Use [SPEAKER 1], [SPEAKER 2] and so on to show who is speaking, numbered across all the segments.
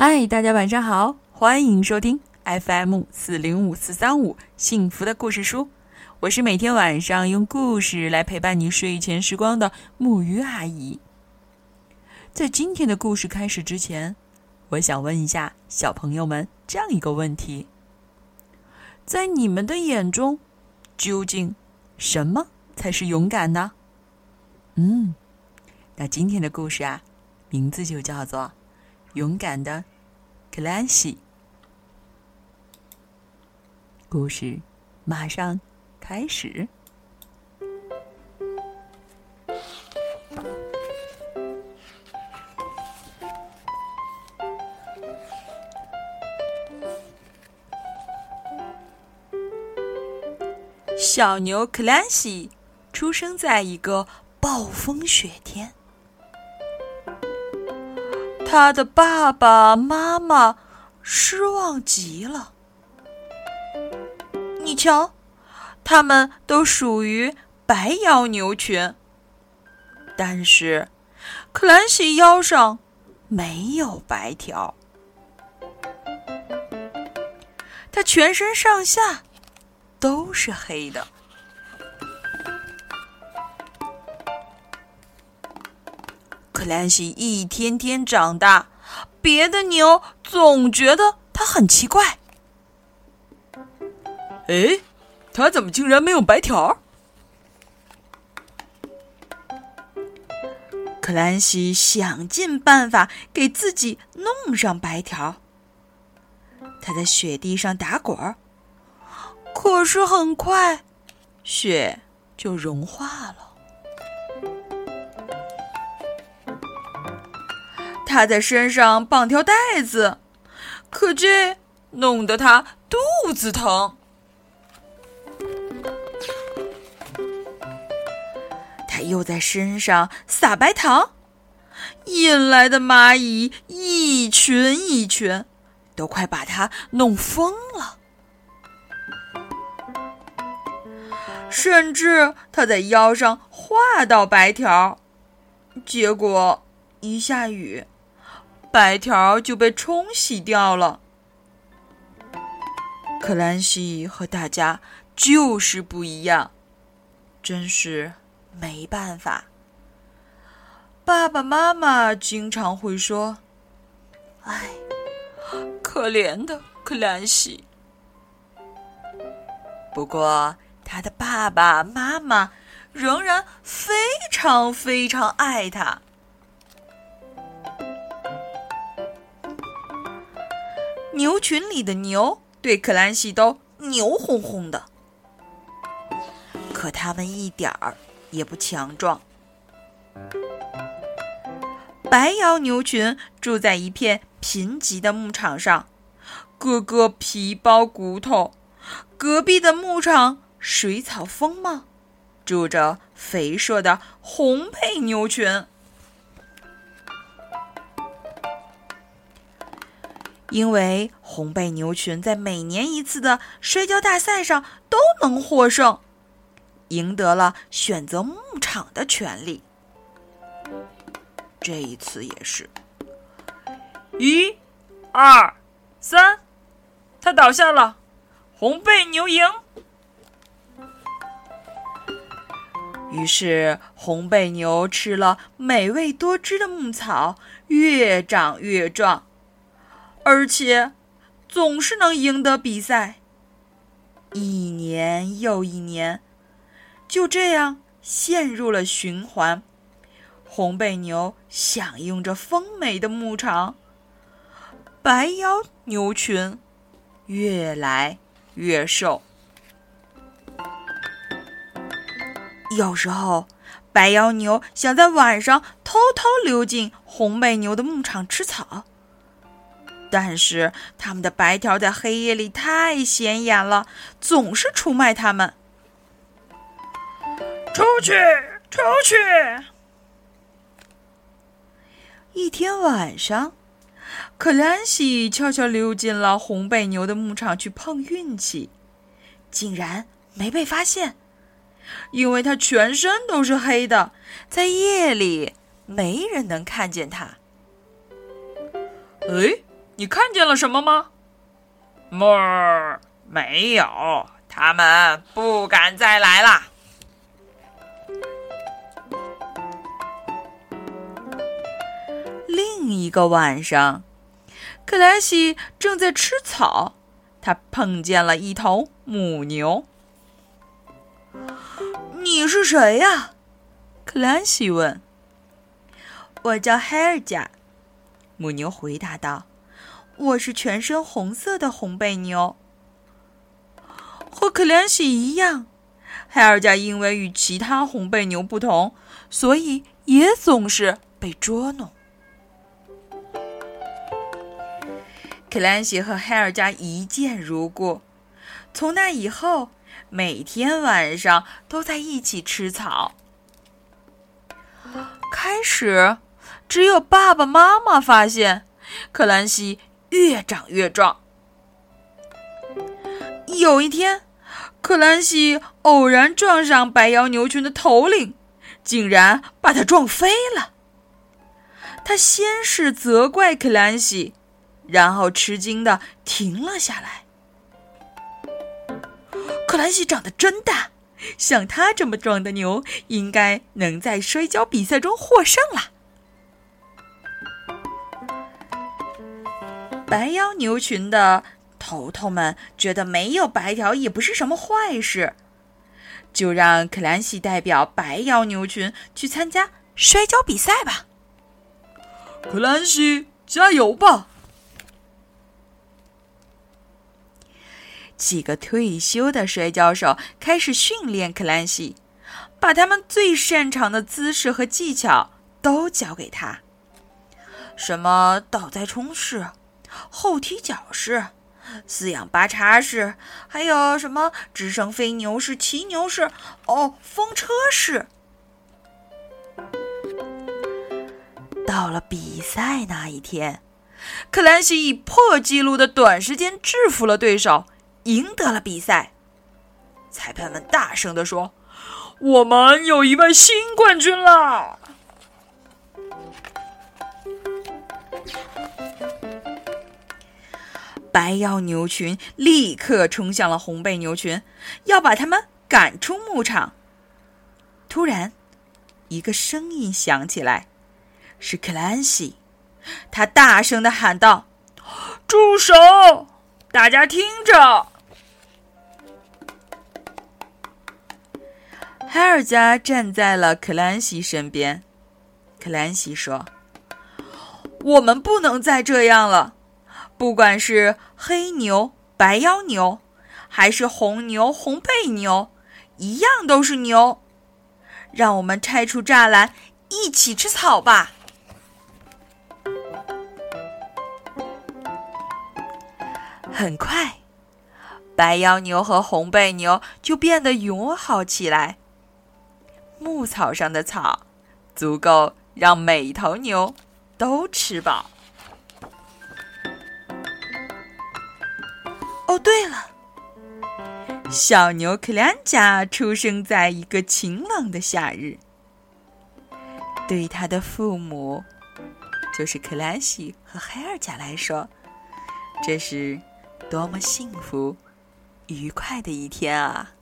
[SPEAKER 1] 嗨，大家晚上好，欢迎收听 FM 四零五四三五幸福的故事书。我是每天晚上用故事来陪伴你睡前时光的木鱼阿姨。在今天的故事开始之前，我想问一下小朋友们这样一个问题：在你们的眼中，究竟什么才是勇敢呢？嗯，那今天的故事啊，名字就叫做。勇敢的克兰西，故事马上开始。小牛克兰西出生在一个暴风雪天。他的爸爸妈妈失望极了。你瞧，他们都属于白腰牛群，但是克兰西腰上没有白条，他全身上下都是黑的。兰西一天天长大，别的牛总觉得它很奇怪。
[SPEAKER 2] 哎，他怎么竟然没有白条？
[SPEAKER 1] 克兰西想尽办法给自己弄上白条。他在雪地上打滚儿，可是很快雪就融化了。他在身上绑条带子，可这弄得他肚子疼。他又在身上撒白糖，引来的蚂蚁一群一群，都快把他弄疯了。甚至他在腰上画道白条，结果一下雨。白条就被冲洗掉了。克兰西和大家就是不一样，真是没办法。爸爸妈妈经常会说：“哎，可怜的克兰西。”不过，他的爸爸妈妈仍然非常非常爱他。牛群里的牛对克兰西都牛哄哄的，可他们一点儿也不强壮。白腰牛群住在一片贫瘠的牧场上，个个皮包骨头；隔壁的牧场水草丰茂，住着肥硕的红配牛群。因为红背牛群在每年一次的摔跤大赛上都能获胜，赢得了选择牧场的权利。这一次也是，
[SPEAKER 2] 一、二、三，他倒下了，红背牛赢。
[SPEAKER 1] 于是红背牛吃了美味多汁的牧草，越长越壮。而且，总是能赢得比赛。一年又一年，就这样陷入了循环。红背牛享用着丰美的牧场，白腰牛群越来越瘦。有时候，白腰牛想在晚上偷偷溜进红背牛的牧场吃草。但是他们的白条在黑夜里太显眼了，总是出卖他们。
[SPEAKER 2] 出去，出去！
[SPEAKER 1] 一天晚上，克兰西悄悄溜进了红背牛的牧场去碰运气，竟然没被发现，因为他全身都是黑的，在夜里没人能看见他。
[SPEAKER 2] 哎。你看见了什么吗？
[SPEAKER 3] 么，没有，他们不敢再来了。
[SPEAKER 1] 另一个晚上，克兰西正在吃草，他碰见了一头母牛。“你是谁呀？”克兰西问。“我叫海尔加。”母牛回答道。我是全身红色的红背牛，和克兰西一样。海尔加因为与其他红背牛不同，所以也总是被捉弄。克兰西和海尔加一见如故，从那以后，每天晚上都在一起吃草。开始，只有爸爸妈妈发现克兰西。越长越壮。有一天，克兰西偶然撞上白腰牛群的头领，竟然把他撞飞了。他先是责怪克兰西，然后吃惊的停了下来。克兰西长得真大，像他这么壮的牛，应该能在摔跤比赛中获胜了。白腰牛群的头头们觉得没有白条也不是什么坏事，就让克兰西代表白腰牛群去参加摔跤比赛吧。
[SPEAKER 2] 克兰西，加油吧！
[SPEAKER 1] 几个退休的摔跤手开始训练克兰西，把他们最擅长的姿势和技巧都教给他，什么倒栽冲式。后踢脚式、四仰八叉式，还有什么直升飞牛式、骑牛式？哦，风车式。到了比赛那一天，克兰西以破纪录的短时间制服了对手，赢得了比赛。裁判们大声地说：“
[SPEAKER 2] 我们有一位新冠军了！”
[SPEAKER 1] 白腰牛群立刻冲向了红背牛群，要把他们赶出牧场。突然，一个声音响起来，是克兰西。他大声的喊道：“
[SPEAKER 2] 住手！大家听着！”
[SPEAKER 1] 海尔加站在了克兰西身边。克兰西说：“我们不能再这样了。”不管是黑牛、白腰牛，还是红牛、红背牛，一样都是牛。让我们拆除栅栏，一起吃草吧。很快，白腰牛和红背牛就变得友好起来。牧草上的草，足够让每头牛都吃饱。对了，小牛克兰加出生在一个晴朗的夏日。对他的父母，就是克兰西和海尔加来说，这是多么幸福、愉快的一天啊！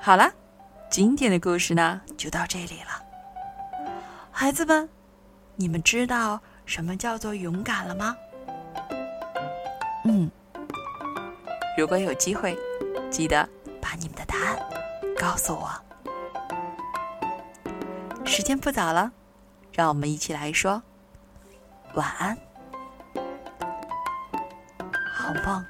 [SPEAKER 1] 好了。今天的故事呢，就到这里了。孩子们，你们知道什么叫做勇敢了吗？嗯，如果有机会，记得把你们的答案告诉我。时间不早了，让我们一起来说晚安，好梦。